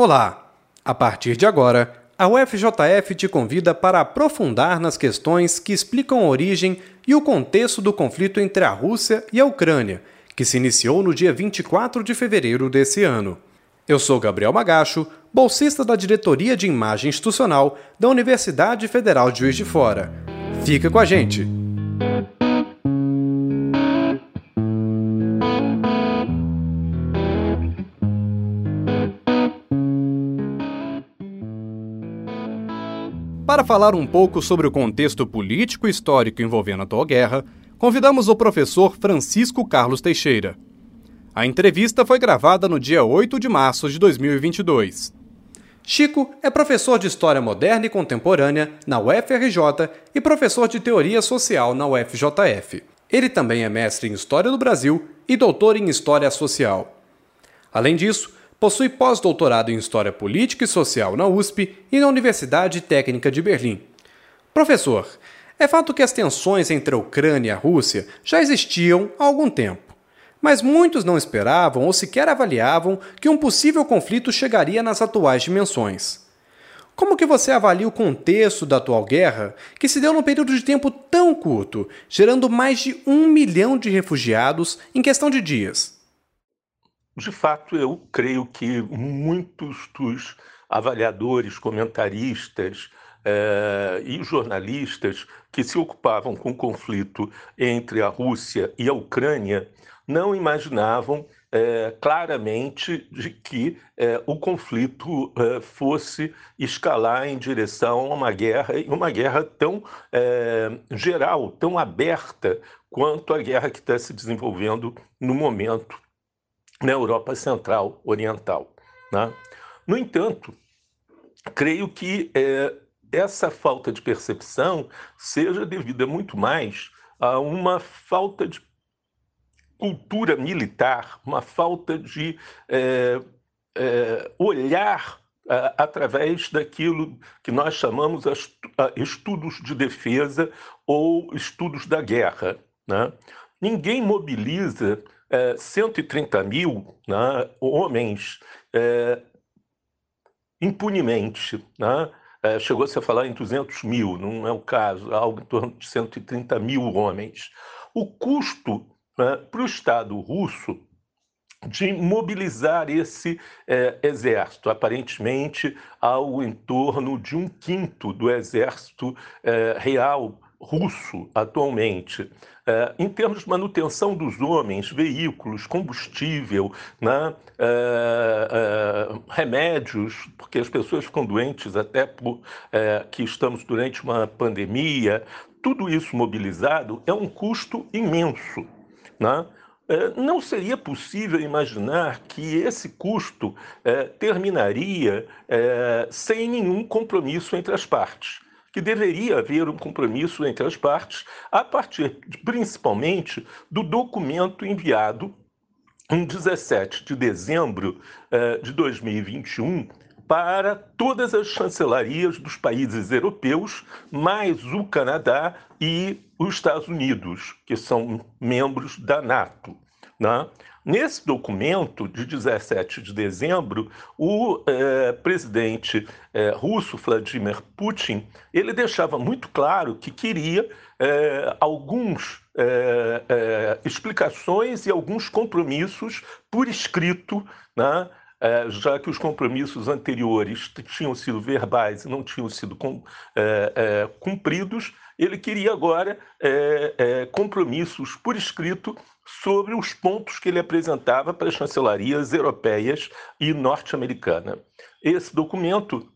Olá! A partir de agora, a UFJF te convida para aprofundar nas questões que explicam a origem e o contexto do conflito entre a Rússia e a Ucrânia, que se iniciou no dia 24 de fevereiro desse ano. Eu sou Gabriel Magacho, bolsista da Diretoria de Imagem Institucional da Universidade Federal de Juiz de Fora. Fica com a gente! Para falar um pouco sobre o contexto político e histórico envolvendo a atual guerra, convidamos o professor Francisco Carlos Teixeira. A entrevista foi gravada no dia 8 de março de 2022. Chico é professor de História Moderna e Contemporânea na UFRJ e professor de Teoria Social na UFJF. Ele também é mestre em História do Brasil e doutor em História Social. Além disso, Possui pós-doutorado em História Política e Social na USP e na Universidade Técnica de Berlim. Professor, é fato que as tensões entre a Ucrânia e a Rússia já existiam há algum tempo. Mas muitos não esperavam ou sequer avaliavam que um possível conflito chegaria nas atuais dimensões. Como que você avalia o contexto da atual guerra, que se deu num período de tempo tão curto, gerando mais de um milhão de refugiados em questão de dias? De fato, eu creio que muitos dos avaliadores, comentaristas eh, e jornalistas que se ocupavam com o conflito entre a Rússia e a Ucrânia não imaginavam eh, claramente de que eh, o conflito fosse escalar em direção a uma guerra e uma guerra tão geral, tão aberta quanto a guerra que está se desenvolvendo no momento na Europa Central Oriental. Né? No entanto, creio que é, essa falta de percepção seja devida muito mais a uma falta de cultura militar, uma falta de é, é, olhar é, através daquilo que nós chamamos de estudos de defesa ou estudos da guerra. Né? Ninguém mobiliza é, 130 mil né, homens é, impunemente. Né? É, Chegou-se a falar em 200 mil, não é o caso, algo em torno de 130 mil homens. O custo né, para o Estado russo de mobilizar esse é, exército, aparentemente algo em torno de um quinto do exército é, real russo atualmente. É, em termos de manutenção dos homens, veículos, combustível, né, é, é, remédios, porque as pessoas ficam doentes até por é, que estamos durante uma pandemia, tudo isso mobilizado é um custo imenso. Né? É, não seria possível imaginar que esse custo é, terminaria sem nenhum compromisso entre as partes que deveria haver um compromisso entre as partes, a partir principalmente do documento enviado em 17 de dezembro eh, de 2021 para todas as chancelarias dos países europeus, mais o Canadá e os Estados Unidos, que são membros da NATO. Né? Nesse documento de 17 de dezembro, o eh, presidente eh, russo Vladimir Putin ele deixava muito claro que queria eh, alguns explicações e alguns compromissos por escrito, né, já que os compromissos anteriores tinham sido verbais e não tinham sido cumpridos, ele queria agora compromissos por escrito sobre os pontos que ele apresentava para as chancelarias europeias e norte-americana. Esse documento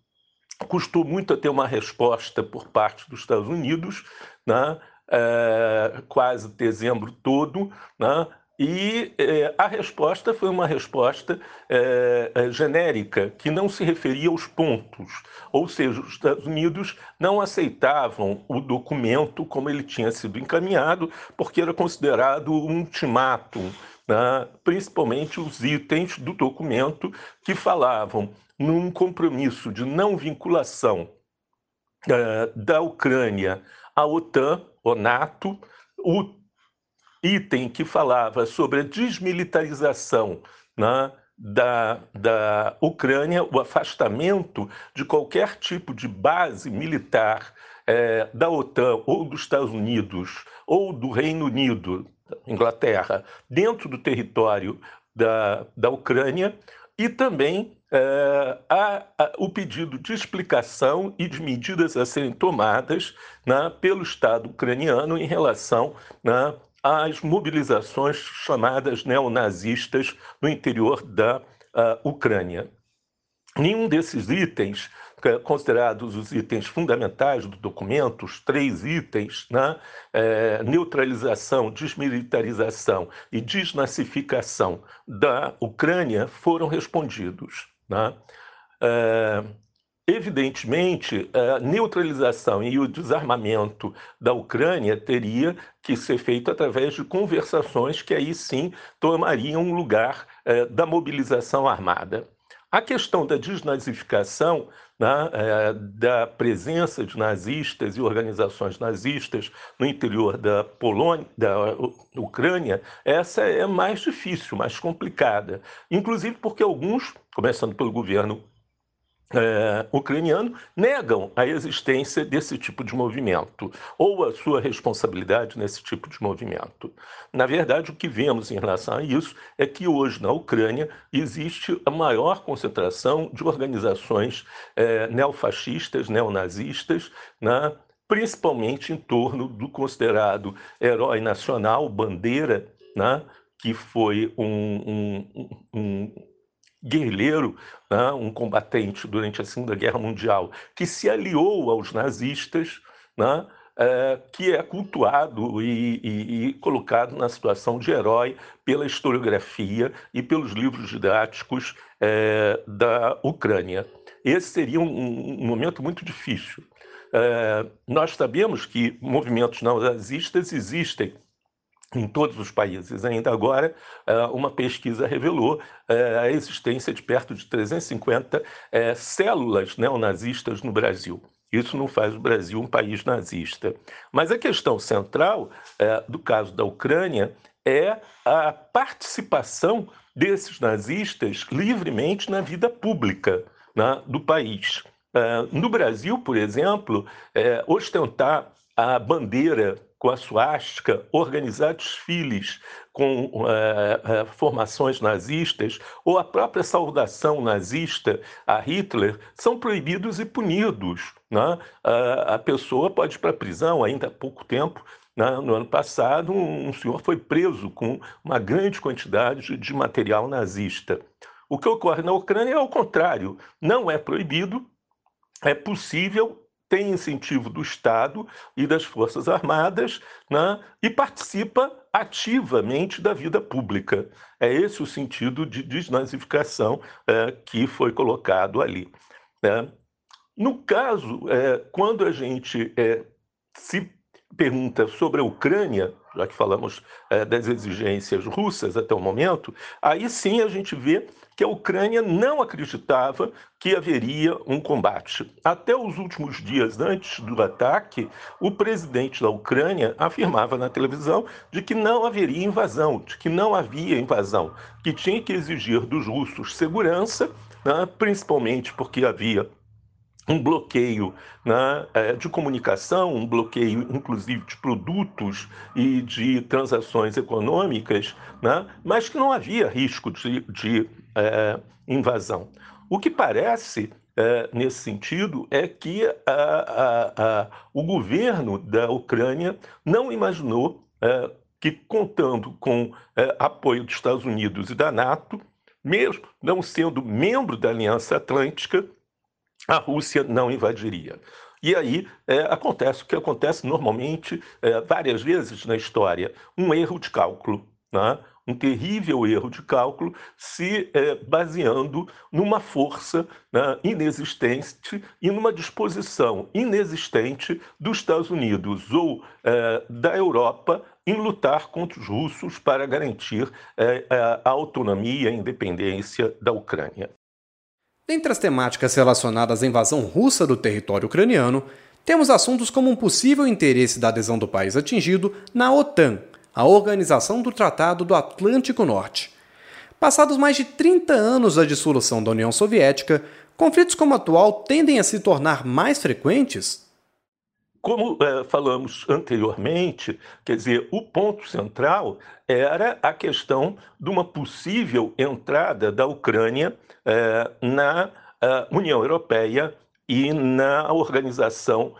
custou muito a ter uma resposta por parte dos Estados Unidos, né? É, quase dezembro todo, né? E é, a resposta foi uma resposta é, é, genérica, que não se referia aos pontos. Ou seja, os Estados Unidos não aceitavam o documento como ele tinha sido encaminhado, porque era considerado um ultimátum, né? principalmente os itens do documento que falavam num compromisso de não vinculação é, da Ucrânia à OTAN, ou NATO, o item que falava sobre a desmilitarização né, da, da Ucrânia o afastamento de qualquer tipo de base militar é, da OTAN ou dos Estados Unidos ou do Reino Unido, Inglaterra, dentro do território da, da Ucrânia e também é, a, a, o pedido de explicação e de medidas a serem tomadas né, pelo Estado ucraniano em relação né, às mobilizações chamadas neonazistas no interior da uh, Ucrânia. Nenhum desses itens considerados os itens fundamentais do documento, os três itens, né? é, neutralização, desmilitarização e desnazificação da Ucrânia, foram respondidos. Né? É, evidentemente, a neutralização e o desarmamento da Ucrânia teria que ser feito através de conversações que aí sim tomariam um lugar é, da mobilização armada. A questão da desnazificação, né, é, da presença de nazistas e organizações nazistas no interior da Polônia, da Ucrânia, essa é mais difícil, mais complicada. Inclusive porque alguns, começando pelo governo é, ucraniano negam a existência desse tipo de movimento ou a sua responsabilidade nesse tipo de movimento. Na verdade, o que vemos em relação a isso é que hoje na Ucrânia existe a maior concentração de organizações é, neofascistas, neonazistas, né, principalmente em torno do considerado herói nacional, Bandeira, né, que foi um, um, um guerrilheiro, né, um combatente durante a Segunda Guerra Mundial, que se aliou aos nazistas, né, é, que é cultuado e, e, e, colocado na situação de herói pela historiografia e pelos livros didáticos é, da Ucrânia. Esse seria um, um momento muito difícil. É, nós sabemos que movimentos nazistas existem em todos os países. Ainda agora, eh, uma pesquisa revelou eh, a existência de perto de 350 eh, células neonazistas no Brasil. Isso não faz o Brasil um país nazista. Mas a questão central do caso da Ucrânia é a participação desses nazistas livremente na vida pública né, do país. no Brasil, por exemplo, ostentar a bandeira com a suástica, organizar desfiles com uh, uh, formações nazistas ou a própria saudação nazista a Hitler são proibidos e punidos. Né? Uh, a pessoa pode ir para a prisão ainda há pouco tempo. Né? No ano passado, um, um senhor foi preso com uma grande quantidade de material nazista. O que ocorre na Ucrânia é o contrário, não é proibido, é possível tem incentivo do Estado e das Forças Armadas né, e participa ativamente da vida pública. É esse o sentido de desnazificação é, que foi colocado ali. Né. No caso, é, quando a gente é, se pergunta sobre a Ucrânia, já que falamos é, das exigências russas até o momento, aí sim a gente vê que a Ucrânia não acreditava que haveria um combate. Até os últimos dias antes do ataque, o presidente da Ucrânia afirmava na televisão de que não haveria invasão, de que não havia invasão, que tinha que exigir dos russos segurança, né, principalmente porque havia um bloqueio né, é, de comunicação, um bloqueio inclusive de produtos e de transações econômicas, né, mas que não havia risco de, de é, invasão. O que parece é, nesse sentido é que a, a, a, o governo da Ucrânia não imaginou é, que, contando com é, apoio dos Estados Unidos e da NATO, mesmo não sendo membro da Aliança Atlântica, a Rússia não invadiria. E aí é, acontece o que acontece normalmente é, várias vezes na história: um erro de cálculo. Né? um terrível erro de cálculo, se é, baseando numa força né, inexistente e numa disposição inexistente dos Estados Unidos ou é, da Europa em lutar contra os russos para garantir é, a autonomia e a independência da Ucrânia. Dentre as temáticas relacionadas à invasão russa do território ucraniano, temos assuntos como um possível interesse da adesão do país atingido na OTAN, a Organização do Tratado do Atlântico Norte. Passados mais de 30 anos da dissolução da União Soviética, conflitos como o atual tendem a se tornar mais frequentes? Como é, falamos anteriormente, quer dizer, o ponto central era a questão de uma possível entrada da Ucrânia é, na é, União Europeia e na Organização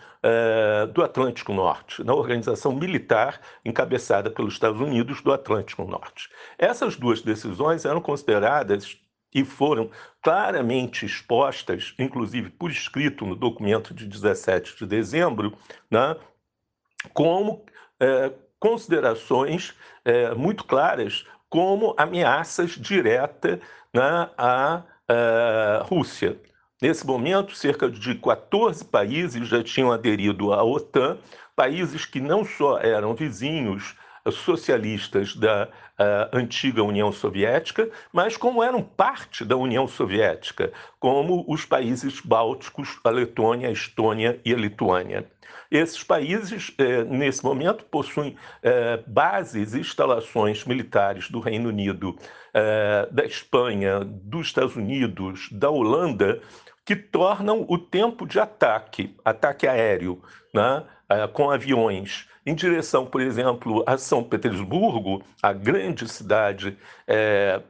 do Atlântico Norte, na organização militar encabeçada pelos Estados Unidos do Atlântico Norte. Essas duas decisões eram consideradas e foram claramente expostas, inclusive por escrito no documento de 17 de dezembro, né, como é, considerações é, muito claras como ameaças diretas né, à, à Rússia. Nesse momento, cerca de 14 países já tinham aderido à OTAN, países que não só eram vizinhos socialistas da uh, antiga União Soviética, mas como eram parte da União Soviética, como os países bálticos, a Letônia, a Estônia e a Lituânia. Esses países, eh, nesse momento, possuem eh, bases e instalações militares do Reino Unido, eh, da Espanha, dos Estados Unidos, da Holanda, que tornam o tempo de ataque, ataque aéreo, né, eh, com aviões, em direção, por exemplo, a São Petersburgo, a grande cidade é,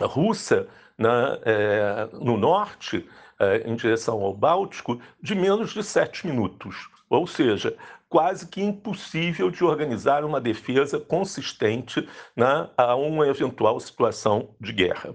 russa né, é, no norte, é, em direção ao Báltico, de menos de sete minutos. Ou seja, quase que impossível de organizar uma defesa consistente né, a uma eventual situação de guerra.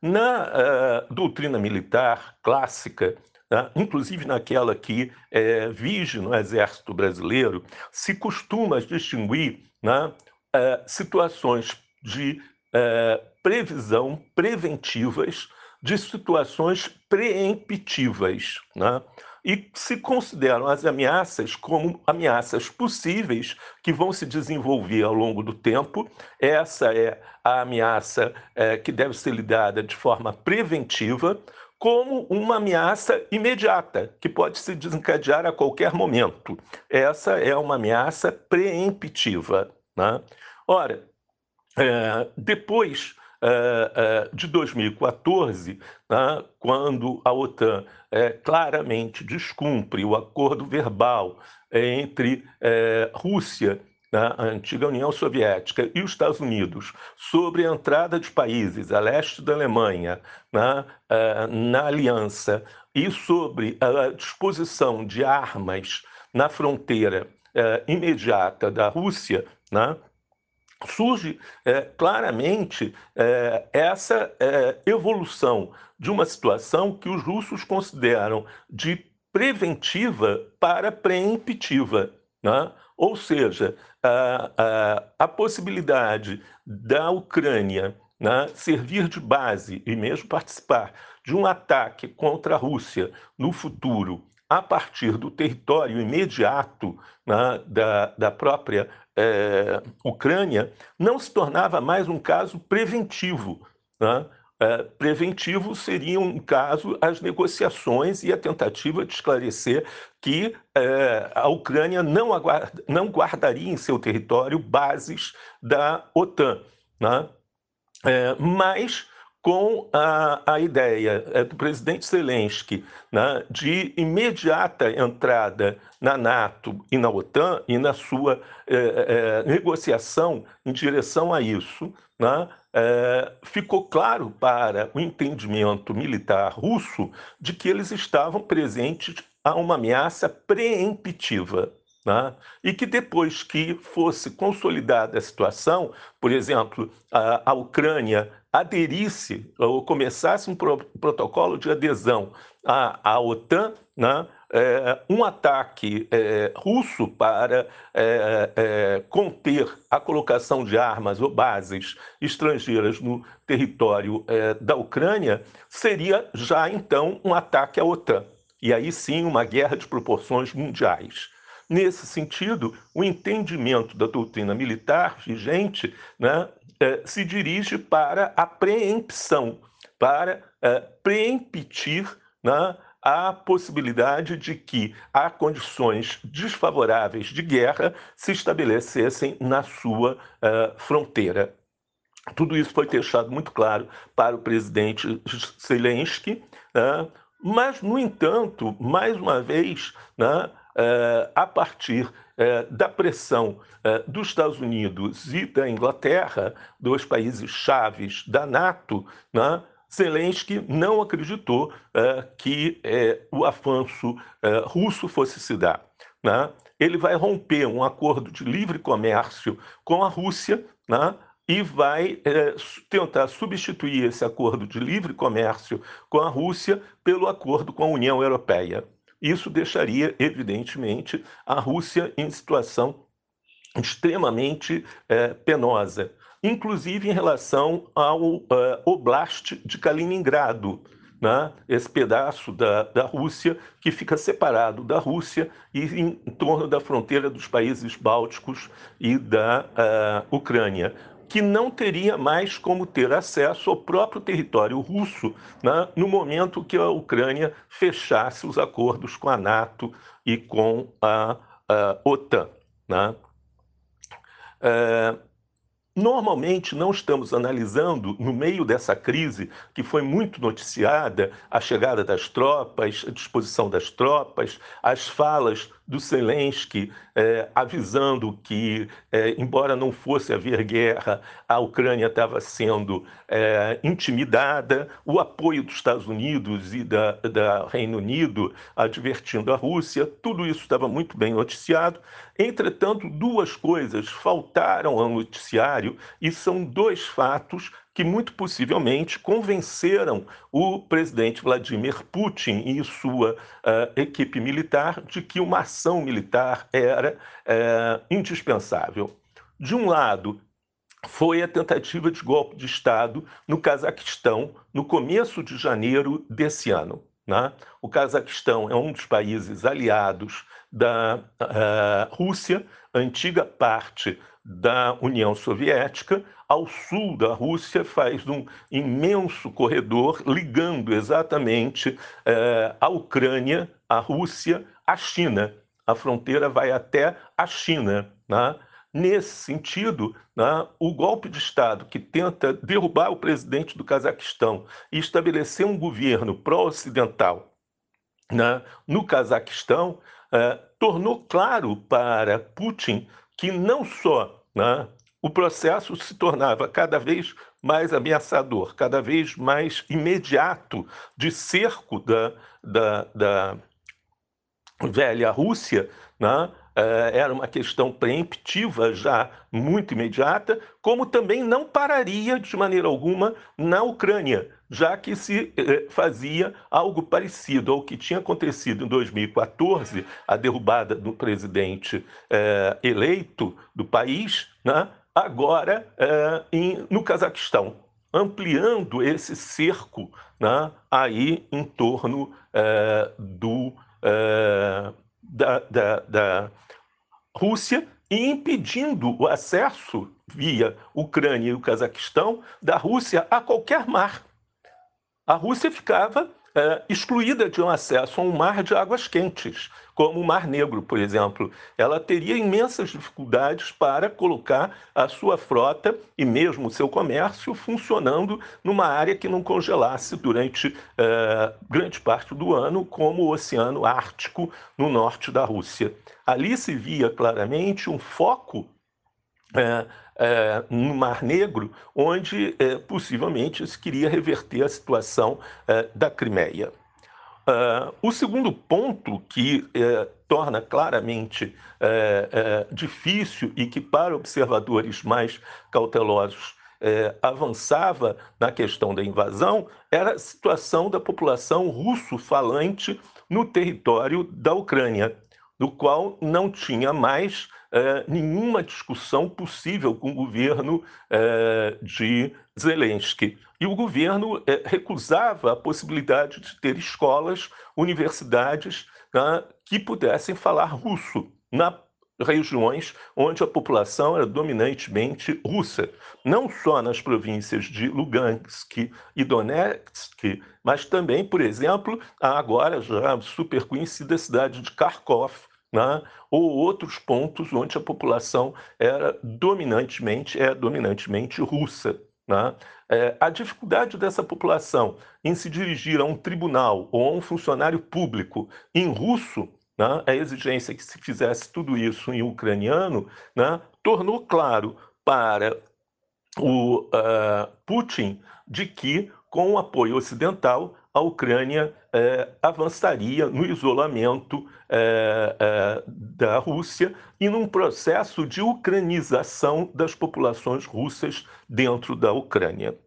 Na uh, doutrina militar clássica, né, inclusive naquela que é, vige no Exército Brasileiro, se costuma distinguir né, uh, situações de uh, previsão preventivas de situações preemptivas. Né? e se consideram as ameaças como ameaças possíveis que vão se desenvolver ao longo do tempo. Essa é a ameaça é, que deve ser lidada de forma preventiva, como uma ameaça imediata, que pode se desencadear a qualquer momento. Essa é uma ameaça preemptiva. Né? Ora, é, depois uh, de 2014, né, quando a OTAN uh, claramente descumpre o acordo verbal entre Rússia a antiga União Soviética e os Estados Unidos sobre a entrada de países a leste da Alemanha né, na aliança e sobre a disposição de armas na fronteira imediata da Rússia, né, surge é, claramente essa evolução de uma situação que os russos consideram de preventiva para preemptiva. Né? Ou seja, a, a, a, possibilidade da Ucrânia né, servir de base e mesmo participar de um ataque contra a Rússia no futuro a partir do território imediato né, da, da própria é, Ucrânia, não se tornava mais um caso preventivo. Né? É, preventivo seria um caso as negociações e a tentativa de esclarecer que é, a Ucrânia não, aguarda, não guardaria em seu território bases da OTAN. Né? É, mas com a, a ideia do presidente Zelensky né, de imediata entrada na NATO e na OTAN e na sua negociação em direção a isso, né, é, ficou claro para o entendimento militar russo de que eles estavam presentes a uma ameaça preemptiva. Né? E que depois que fosse consolidada a situação, por exemplo, a, a Ucrânia aderisse ou começasse um pro, protocolo de adesão à, à OTAN, né? É, um ataque é, russo para é, é conter a colocação de armas ou bases estrangeiras no território é, da Ucrânia seria já então um ataque à OTAN. E aí sim uma guerra de proporções mundiais. Nesse sentido, o entendimento da doutrina militar vigente né, eh, se dirige para a preempção, para eh, preemptir né, a possibilidade de que há condições desfavoráveis de guerra se estabelecessem na sua uh, fronteira. Tudo isso foi deixado muito claro para o presidente Zelensky, né? mas, no entanto, mais uma vez, né, é, a partir é, da pressão dos Estados Unidos e da Inglaterra, dois países chaves da NATO, né, Zelensky não acreditou que o avanço russo fosse se dar. Né? Ele vai romper um acordo de livre comércio com a Rússia, né? e vai tentar substituir esse acordo de livre comércio com a Rússia pelo acordo com a União Europeia. Isso deixaria, evidentemente, a Rússia em situação extremamente penosa, inclusive em relação ao uh, Oblast de Kaliningrado, né? esse pedaço da, da Rússia que fica separado da Rússia e em, torno da fronteira dos países bálticos e da uh, Ucrânia que não teria mais como ter acesso ao próprio território russo né, no momento que a Ucrânia fechasse os acordos com a NATO e com a, a OTAN. Né? Normalmente, não estamos analisando, no meio dessa crise, que foi muito noticiada, a chegada das tropas, a disposição das tropas, as falas do Zelensky é, avisando que, é, embora não fosse haver guerra, a Ucrânia estava sendo é, intimidada, o apoio dos Estados Unidos e da, da Reino Unido advertindo a Rússia, tudo isso estava muito bem noticiado. Entretanto, duas coisas faltaram ao noticiário e são dois fatos que muito possivelmente convenceram o presidente Vladimir Putin e sua uh, equipe militar de que uma ação militar era uh, indispensável. De um lado, foi a tentativa de golpe de Estado no Cazaquistão no começo de janeiro desse ano. Né? O Cazaquistão é um dos países aliados da uh, Rússia, antiga parte da União Soviética, ao sul da Rússia, faz um imenso corredor ligando exatamente uh, a Ucrânia, a Rússia, a China. A fronteira vai até a China. Né? Nesse sentido, né, o golpe de Estado que tenta derrubar o presidente do Cazaquistão e estabelecer um governo pró-ocidental né, no Cazaquistão eh, tornou claro para Putin que não só né, o processo se tornava cada vez mais ameaçador, cada vez mais imediato de cerco da, da, da velha Rússia, né, era uma questão preemptiva já muito imediata, como também não pararia de maneira alguma na Ucrânia, já que se eh, fazia algo parecido ao que tinha acontecido em 2014, a derrubada do presidente eh, eleito do país, né? agora em, no Cazaquistão, ampliando esse cerco né? aí em torno do da, da, da Rússia e impedindo o acesso via Ucrânia e o Cazaquistão da Rússia a qualquer mar. A Rússia ficava é, excluída de um acesso a um mar de águas quentes, como o Mar Negro, por exemplo. Ela teria imensas dificuldades para colocar a sua frota e mesmo o seu comércio funcionando numa área que não congelasse durante é, grande parte do ano, como o Oceano Ártico no norte da Rússia. Ali se via claramente um foco é, no Mar Negro, onde é, possivelmente se queria reverter a situação é, da Crimeia. O segundo ponto que torna claramente difícil e que, para observadores mais cautelosos, avançava na questão da invasão era a situação da população russo-falante no território da Ucrânia, do qual não tinha mais é, nenhuma discussão possível com o governo é, de Zelensky. E o governo é, recusava a possibilidade de ter escolas, universidades né, que pudessem falar russo na regiões onde a população era dominantemente russa, não só nas províncias de Lugansk e Donetsk, mas também, por exemplo, a agora já super conhecida cidade de Kharkov, né? ou outros pontos onde a população era dominantemente é dominantemente russa. Né? É, a dificuldade dessa população em se dirigir a um tribunal ou a um funcionário público em russo, né, a exigência que se fizesse tudo isso em ucraniano, né, tornou claro para o uh, Putin de que, com o apoio ocidental, a Ucrânia eh, avançaria no isolamento eh, eh, da Rússia e num processo de ucranização das populações russas dentro da Ucrânia.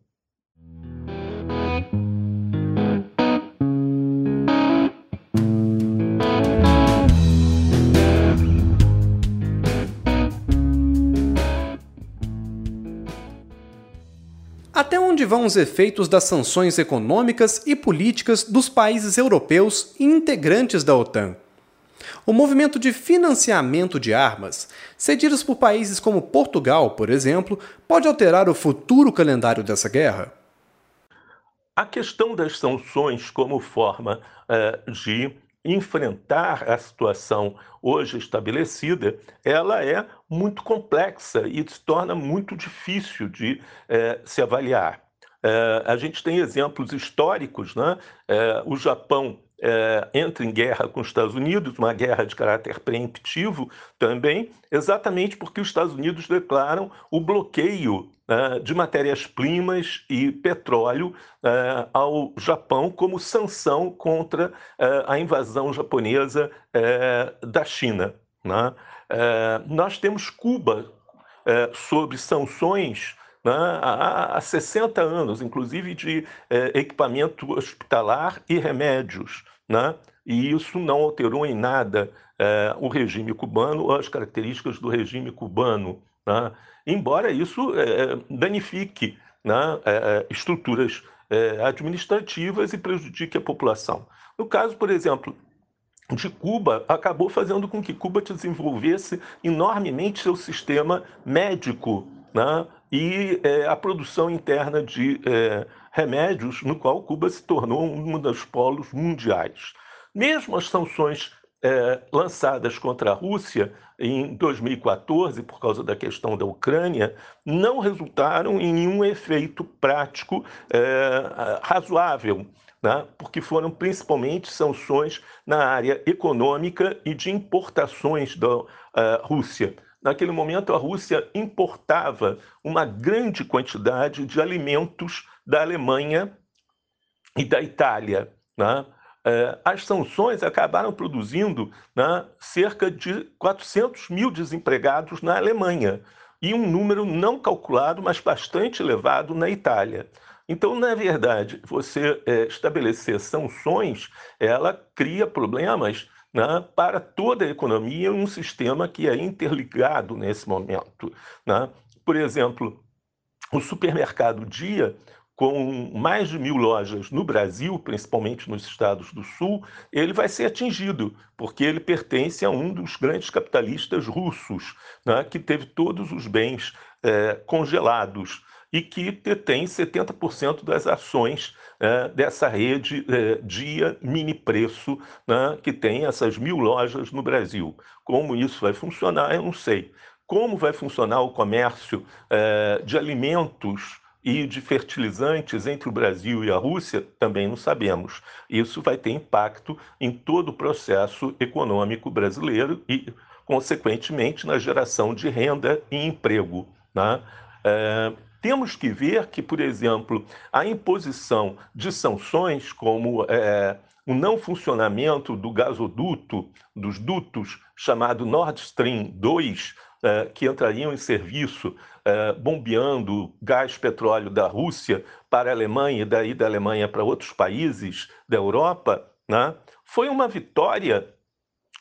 Vão os efeitos das sanções econômicas e políticas dos países europeus integrantes da OTAN? O movimento de financiamento de armas, cedidas por países como Portugal, por exemplo, pode alterar o futuro calendário dessa guerra? A questão das sanções como forma uh, de enfrentar a situação hoje estabelecida, ela é muito complexa e se torna muito difícil de é, se avaliar. É, a gente tem exemplos históricos, né? É, o Japão é, entra em guerra com os Estados Unidos, uma guerra de caráter preemptivo também, exatamente porque os Estados Unidos declaram o bloqueio né, de matérias-primas e petróleo é, ao Japão como sanção contra é, a invasão japonesa da China. Né? nós temos Cuba sobre sanções né, há, há 60 anos, inclusive de é, equipamento hospitalar e remédios. Né? E isso não alterou em nada é, o regime cubano ou as características do regime cubano. Né? Embora isso é, danifique né, estruturas administrativas e prejudique a população. No caso, por exemplo, de Cuba acabou fazendo com que Cuba desenvolvesse enormemente seu sistema médico né? E é, a produção interna de é, remédios, no qual Cuba se tornou um dos polos mundiais. Mesmo as sanções é, lançadas contra a Rússia em 2014, por causa da questão da Ucrânia, não resultaram em nenhum efeito prático é, razoável, né? porque foram principalmente sanções na área econômica e de importações da uh, Rússia. Naquele momento, a Rússia importava uma grande quantidade de alimentos da Alemanha e da Itália. Né? É, as sanções acabaram produzindo né, cerca de 400 mil desempregados na Alemanha e um número não calculado, mas bastante elevado na Itália. Então, na verdade, você é, estabelecer sanções, ela cria problemas né, para toda a economia um sistema que é interligado nesse momento. Né? Por exemplo, o supermercado Dia, com mais de mil lojas no Brasil, principalmente nos estados do Sul, ele vai ser atingido, porque ele pertence a um dos grandes capitalistas russos, né, que teve todos os bens é, congelados e que detém 70% das ações é, dessa rede é, Dia Mini Preço, né, que tem essas mil lojas no Brasil. Como isso vai funcionar, eu não sei. Como vai funcionar o comércio é, de alimentos e de fertilizantes entre o Brasil e a Rússia, também não sabemos. Isso vai ter impacto em todo o processo econômico brasileiro e, consequentemente, na geração de renda e emprego. Né? É, temos que ver que, por exemplo, a imposição de sanções como é, o não funcionamento do gasoduto, dos dutos chamado Nord Stream 2, é, que entrariam em serviço é, bombeando gás petróleo da Rússia para a Alemanha e daí da Alemanha para outros países da Europa, né, foi uma vitória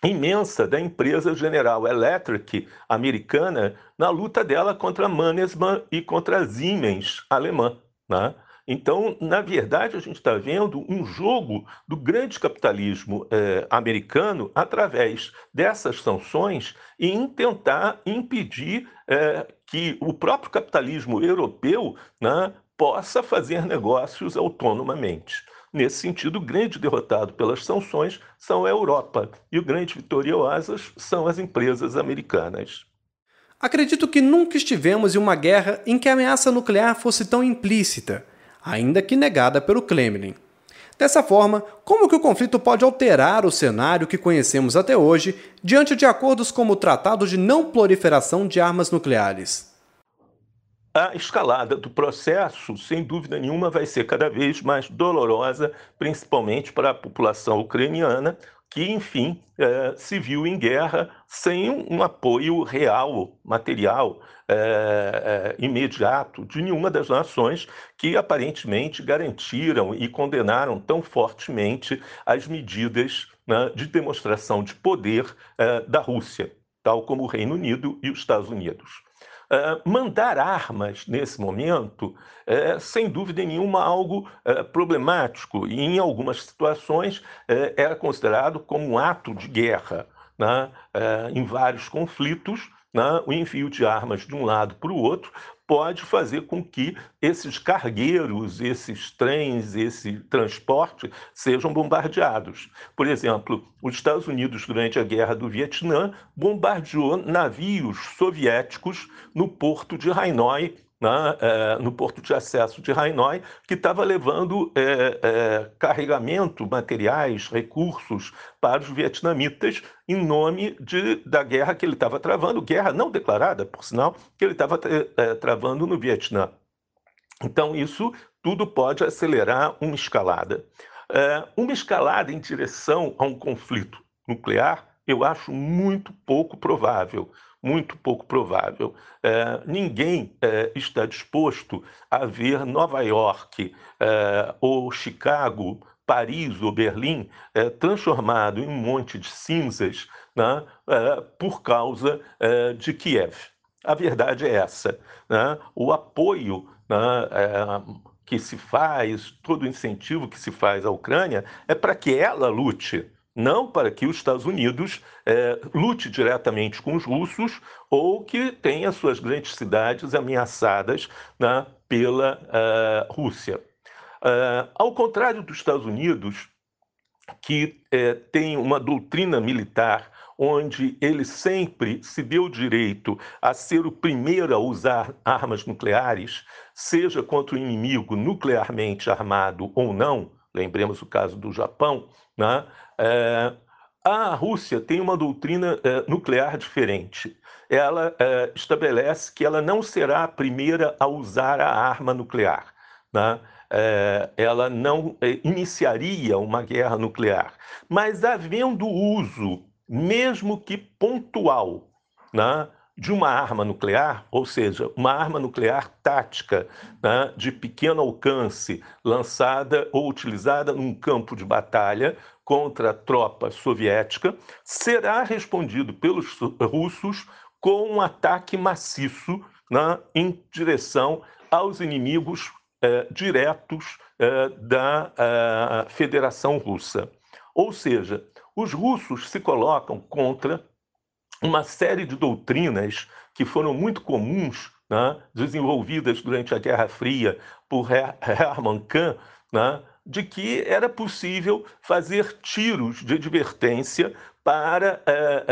imensa da empresa General Electric americana na luta dela contra a Mannesmann e contra a Siemens alemã. Né? Então, na verdade, a gente está vendo um jogo do grande capitalismo eh, americano através dessas sanções em tentar impedir eh, que o próprio capitalismo europeu né, possa fazer negócios autonomamente. Nesse sentido, o grande derrotado pelas sanções são a Europa e o grande vitorioso são as empresas americanas. Acredito que nunca estivemos em uma guerra em que a ameaça nuclear fosse tão implícita, ainda que negada pelo Kremlin. Dessa forma, como que o conflito pode alterar o cenário que conhecemos até hoje diante de acordos como o Tratado de Não Proliferação de Armas Nucleares? A escalada do processo, sem dúvida nenhuma, vai ser cada vez mais dolorosa, principalmente para a população ucraniana, que, enfim, eh, se viu em guerra sem um apoio real, material, eh, eh, imediato de nenhuma das nações que aparentemente garantiram e condenaram tão fortemente as medidas né, de demonstração de poder da Rússia, tal como o Reino Unido e os Estados Unidos. Uh, mandar armas nesse momento é, sem dúvida nenhuma, algo é, problemático e, em algumas situações, é, era considerado como um ato de guerra. Né? em vários conflitos, né? o envio de armas de um lado para o outro pode fazer com que esses cargueiros, esses trens, esse transporte sejam bombardeados. Por exemplo, os Estados Unidos, durante a Guerra do Vietnã, bombardeou navios soviéticos no porto de Hanoi, né, é, no porto de acesso de Hanoi, que estava levando é, é, carregamento, materiais, recursos para os vietnamitas em nome de, da guerra que ele estava travando, guerra não declarada, por sinal, que ele estava travando no Vietnã. Então, isso tudo pode acelerar uma escalada. Uma escalada em direção a um conflito nuclear, eu acho muito pouco provável muito pouco provável. É, ninguém é, está disposto a ver Nova York é, ou Chicago, Paris ou Berlim transformado em um monte de cinzas né, por causa de Kiev. A verdade é essa. Né? O apoio né, que se faz, todo o incentivo que se faz à Ucrânia é para que ela lute não para que os Estados Unidos é, lute diretamente com os russos ou que tenha suas grandes cidades ameaçadas né, pela uh, Rússia. Uh, ao contrário dos Estados Unidos, que é, tem uma doutrina militar onde ele sempre se deu o direito a ser o primeiro a usar armas nucleares, seja contra o inimigo nuclearmente armado ou não, lembremos o caso do Japão, né? É, a Rússia tem uma doutrina é, nuclear diferente. Ela é, estabelece que ela não será a primeira a usar a arma nuclear. Né? É, ela não é, iniciaria uma guerra nuclear. Mas havendo uso, mesmo que pontual, né? De uma arma nuclear, ou seja, uma arma nuclear tática né, de pequeno alcance, lançada ou utilizada num campo de batalha contra a tropa soviética, será respondido pelos russos com um ataque maciço né, em direção aos inimigos eh, diretos eh, da eh, Federação Russa. Ou seja, os russos se colocam contra uma série de doutrinas que foram muito comuns, né, desenvolvidas durante a Guerra Fria por Hermann Kahn, né, de que era possível fazer tiros de advertência para é,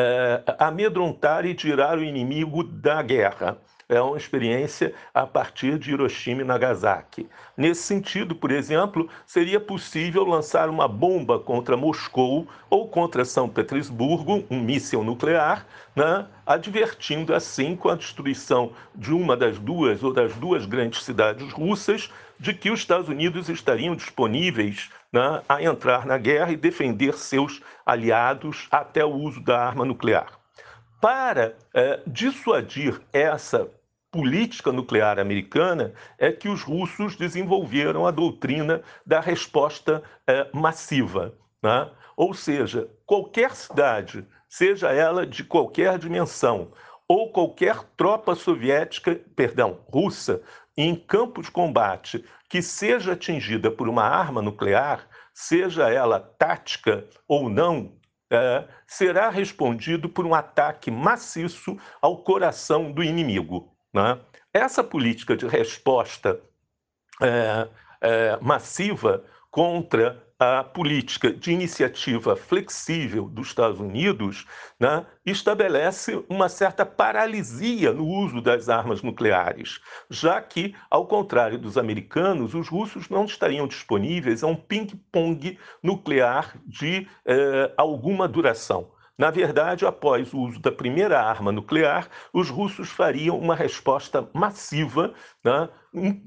é, amedrontar e tirar o inimigo da guerra é uma experiência a partir de Hiroshima e Nagasaki. Nesse sentido, por exemplo, seria possível lançar uma bomba contra Moscou ou contra São Petersburgo, um míssil nuclear, né, advertindo assim com a destruição de uma das duas ou das duas grandes cidades russas de que os Estados Unidos estariam disponíveis né, a entrar na guerra e defender seus aliados até o uso da arma nuclear. Para é, dissuadir essa política nuclear americana é que os russos desenvolveram a doutrina da resposta é, massiva. Né? Ou seja, qualquer cidade, seja ela de qualquer dimensão, ou qualquer tropa soviética, perdão, russa, em campo de combate que seja atingida por uma arma nuclear, seja ela tática ou não, é, será respondido por um ataque maciço ao coração do inimigo. Né? Essa política de resposta é, é, massiva contra a política de iniciativa flexível dos Estados Unidos né, estabelece uma certa paralisia no uso das armas nucleares, já que, ao contrário dos americanos, os russos não estariam disponíveis a um ping-pong nuclear de eh, alguma duração. Na verdade, após o uso da primeira arma nuclear, os russos fariam uma resposta massiva, né,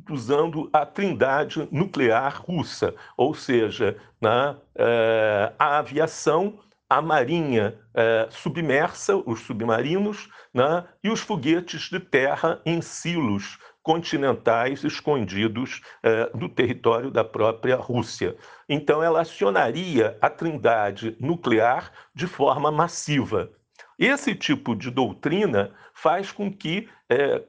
usando a trindade nuclear russa, ou seja, né, eh, a aviação, a marinha eh, submersa, os submarinos, né, e os foguetes de terra em silos continentais escondidos eh, do território da própria Rússia. Então, ela acionaria a trindade nuclear de forma massiva. Esse tipo de doutrina faz com que eh,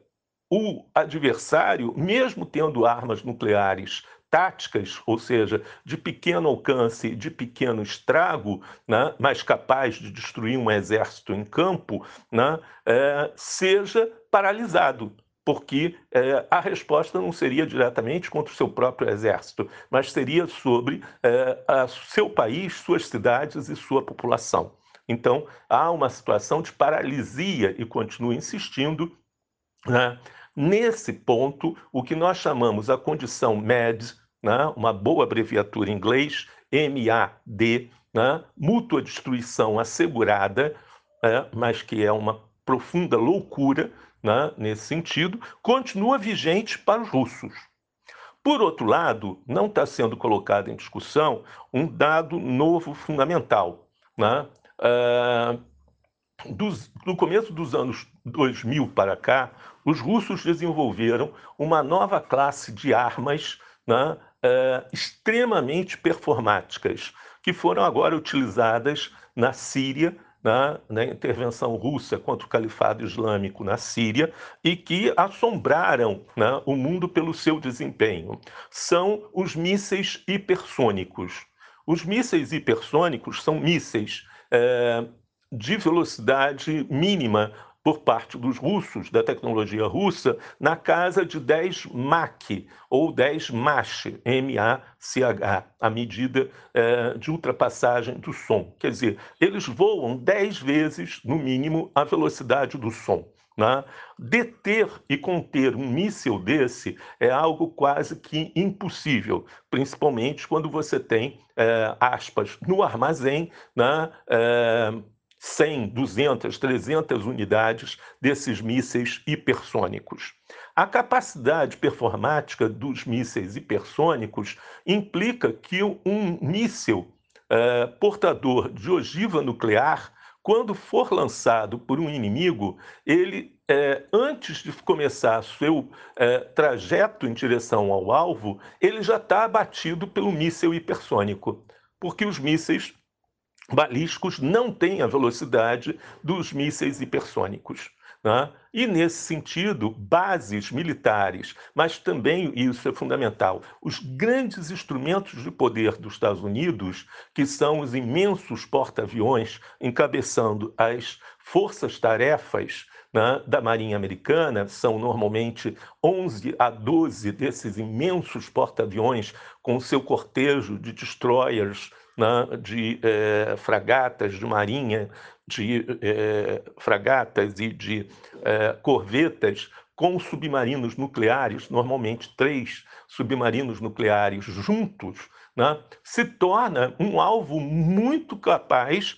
o adversário, mesmo tendo armas nucleares táticas, ou seja, de pequeno alcance, de pequeno estrago, né, mas capaz de destruir um exército em campo, né, é, seja paralisado porque é, a resposta não seria diretamente contra o seu próprio exército, mas seria sobre é, a, seu país, suas cidades e sua população. Então, há uma situação de paralisia e continuo insistindo. Né? Nesse ponto, o que nós chamamos a condição MAD, né? uma boa abreviatura em inglês, MAD, né? mútua destruição assegurada, né? mas que é uma profunda loucura, né, nesse sentido, continua vigente para os russos. Por outro lado, não está sendo colocado em discussão um dado novo fundamental. Né? Uh, dos, no começo dos anos 2000 para cá, os russos desenvolveram uma nova classe de armas né, uh, extremamente performáticas, que foram agora utilizadas na Síria na, na, intervenção russa contra o califado islâmico na Síria e que assombraram né, o mundo pelo seu desempenho. São os mísseis hipersônicos. Os mísseis hipersônicos são mísseis é, de velocidade mínima por parte dos russos, da tecnologia russa, na casa de 10 Mach, ou 10 Mach, M-A-C-H, a medida é, de ultrapassagem do som. Quer dizer, eles voam 10 vezes, no mínimo, a velocidade do som. Né? Deter e conter um míssil desse é algo quase que impossível, principalmente quando você tem, é, aspas, no armazém, né? É, 100, 200, 300 unidades desses mísseis hipersônicos. A capacidade performática dos mísseis hipersônicos implica que um míssil eh, portador de ogiva nuclear, quando for lançado por um inimigo, ele, eh, antes de começar seu eh, trajeto em direção ao alvo, ele já está abatido pelo míssil hipersônico, porque os mísseis balísticos não têm a velocidade dos mísseis hipersônicos. Né? E, nesse sentido, bases militares, mas também, e isso é fundamental, os grandes instrumentos de poder dos Estados Unidos, que são os imensos porta-aviões encabeçando as forças-tarefas né, da Marinha Americana, são normalmente 11 a 12 desses imensos porta-aviões com seu cortejo de destroyers né, de é, fragatas de marinha, de é, fragatas e de é, corvetas com submarinos nucleares, normalmente três submarinos nucleares juntos, né, se torna um alvo muito capaz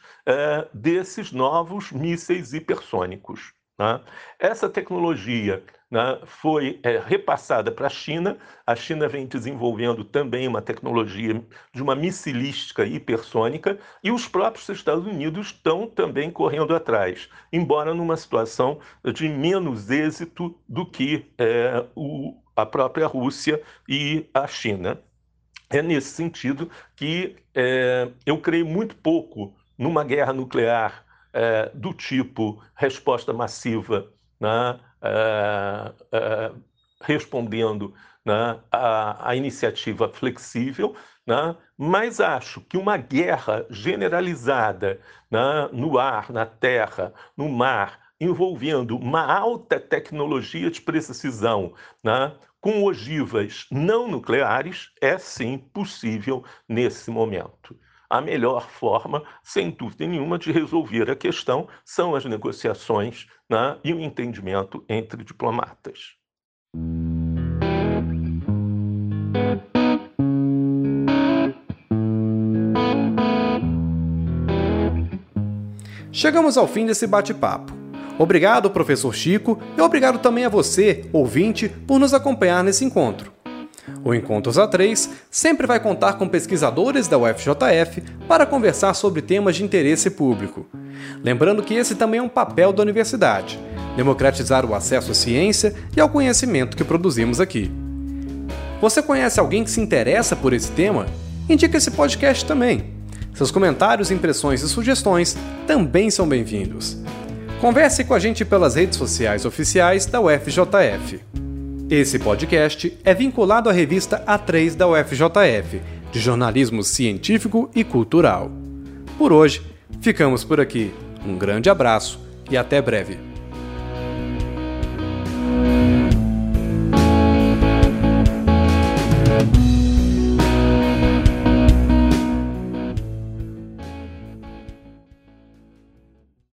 desses novos mísseis hipersônicos. Né? Essa tecnologia né, foi é, repassada para a China. A China vem desenvolvendo também uma tecnologia de uma missilística hipersônica e os próprios Estados Unidos estão também correndo atrás, embora numa situação de menos êxito do que é, o, a própria Rússia e a China. É nesse sentido que é, eu creio muito pouco numa guerra nuclear é, do tipo resposta massiva né, é, é, respondendo né, iniciativa flexível, né, mas acho que uma guerra generalizada né, no ar, na terra, no mar, envolvendo uma alta tecnologia de precisão, né, com ogivas não nucleares é sim possível nesse momento. A melhor forma, sem dúvida nenhuma, de resolver a questão são as negociações né, e o entendimento entre diplomatas. Chegamos ao fim desse bate-papo. Obrigado, professor Chico, e obrigado também a você, ouvinte, por nos acompanhar nesse encontro. O Encontros A3 sempre vai contar com pesquisadores da UFJF para conversar sobre temas de interesse público. Lembrando que esse também é um papel da universidade democratizar o acesso à ciência e ao conhecimento que produzimos aqui. Você conhece alguém que se interessa por esse tema? Indique esse podcast também. Seus comentários, impressões e sugestões também são bem-vindos. Converse com a gente pelas redes sociais oficiais da UFJF. Esse podcast é vinculado à revista A3 da UFJF, de jornalismo científico e cultural. Por hoje, ficamos por aqui. Um grande abraço e até breve.